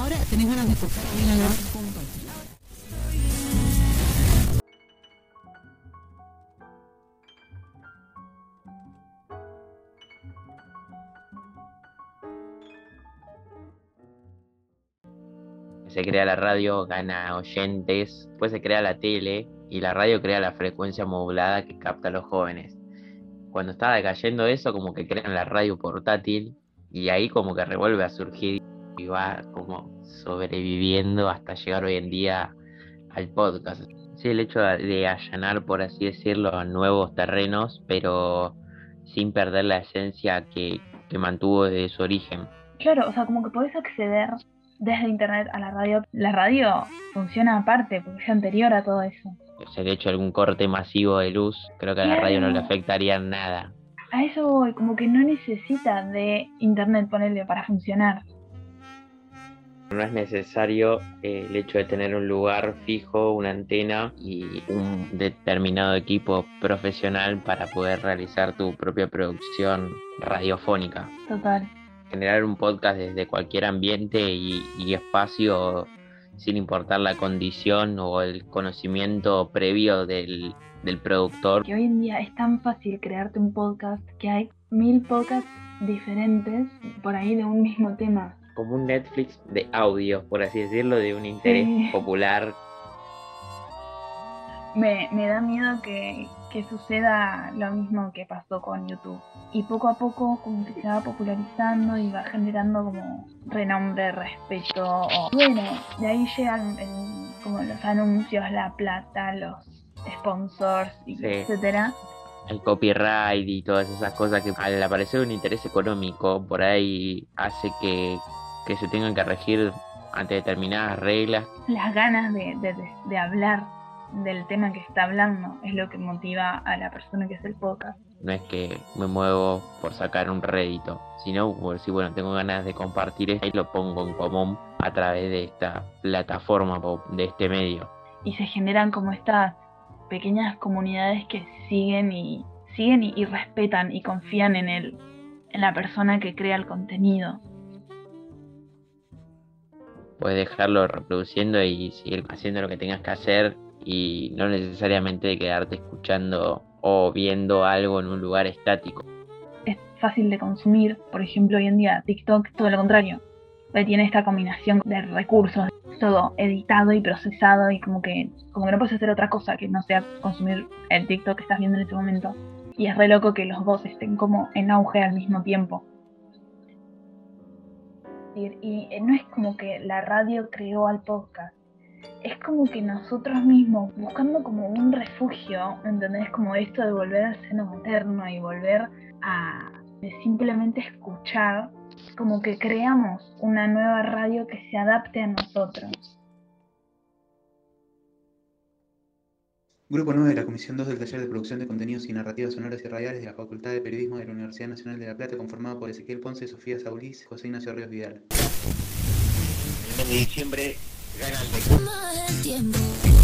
Ahora tenés ganas de tocar a se crea la radio, gana oyentes, después se crea la tele y la radio crea la frecuencia modulada que capta a los jóvenes. Cuando está decayendo eso, como que crean la radio portátil y ahí como que revuelve a surgir y va como sobreviviendo hasta llegar hoy en día al podcast. Sí, el hecho de allanar, por así decirlo, nuevos terrenos, pero sin perder la esencia que, que mantuvo desde su origen. Claro, o sea, como que podés acceder desde internet a la radio. La radio funciona aparte, porque es anterior a todo eso. Si de hecho algún corte masivo de luz, creo que a la radio no le afectaría nada. A eso voy, como que no necesita de internet ponerle para funcionar. No es necesario eh, el hecho de tener un lugar fijo, una antena y un determinado equipo profesional para poder realizar tu propia producción radiofónica. Total generar un podcast desde cualquier ambiente y, espacio sin importar la condición o el conocimiento previo del, del, productor. Que hoy en día es tan fácil crearte un podcast que hay mil podcasts diferentes por ahí de un mismo tema. Como un Netflix de audio, por así decirlo, de un interés popular me, me da miedo que, que, suceda lo mismo que pasó con YouTube. Y poco a poco como que se va popularizando y va generando como renombre, respeto. bueno, de ahí llegan como los anuncios, la plata, los sponsors, y etcétera. El copyright y todas esas cosas que al aparecer un interés económico por ahí hace que, que se tengan que regir ante determinadas reglas. Las ganas de, de, de hablar del tema que está hablando es lo que motiva a la persona que hace el podcast. No es que me muevo por sacar un rédito, sino por si bueno, tengo ganas de compartir esto y lo pongo en común a través de esta plataforma, de este medio. Y se generan como estas pequeñas comunidades que siguen y siguen y, respetan y confían en el, en la persona que crea el contenido. Puedes dejarlo reproduciendo y seguir haciendo lo que tengas que hacer y no necesariamente quedarte escuchando o viendo algo en un lugar estático. Es fácil de consumir, por ejemplo, hoy en día TikTok, todo lo contrario. Tiene esta combinación de recursos, todo editado y procesado y como que, como no puedes hacer otra cosa que no sea consumir el TikTok que estás viendo en ese momento. Y es re loco que los dos estén como en auge al mismo tiempo. Y no es como que la radio creó al podcast, es como que nosotros mismos, buscando como un refugio, ¿entendés? Como esto de volver al seno materno y volver a simplemente escuchar, como que creamos una nueva radio que se adapte a nosotros. Grupo 9 de la Comisión 2 del Taller de Producción de Contenidos y Narrativas Sonoras y Radiales de la Facultad de Periodismo de la Universidad Nacional de La Plata, conformado por Ezequiel Ponce, Sofía Saulís, José Ignacio Ríos Vidal. El mes de diciembre gana el tiempo.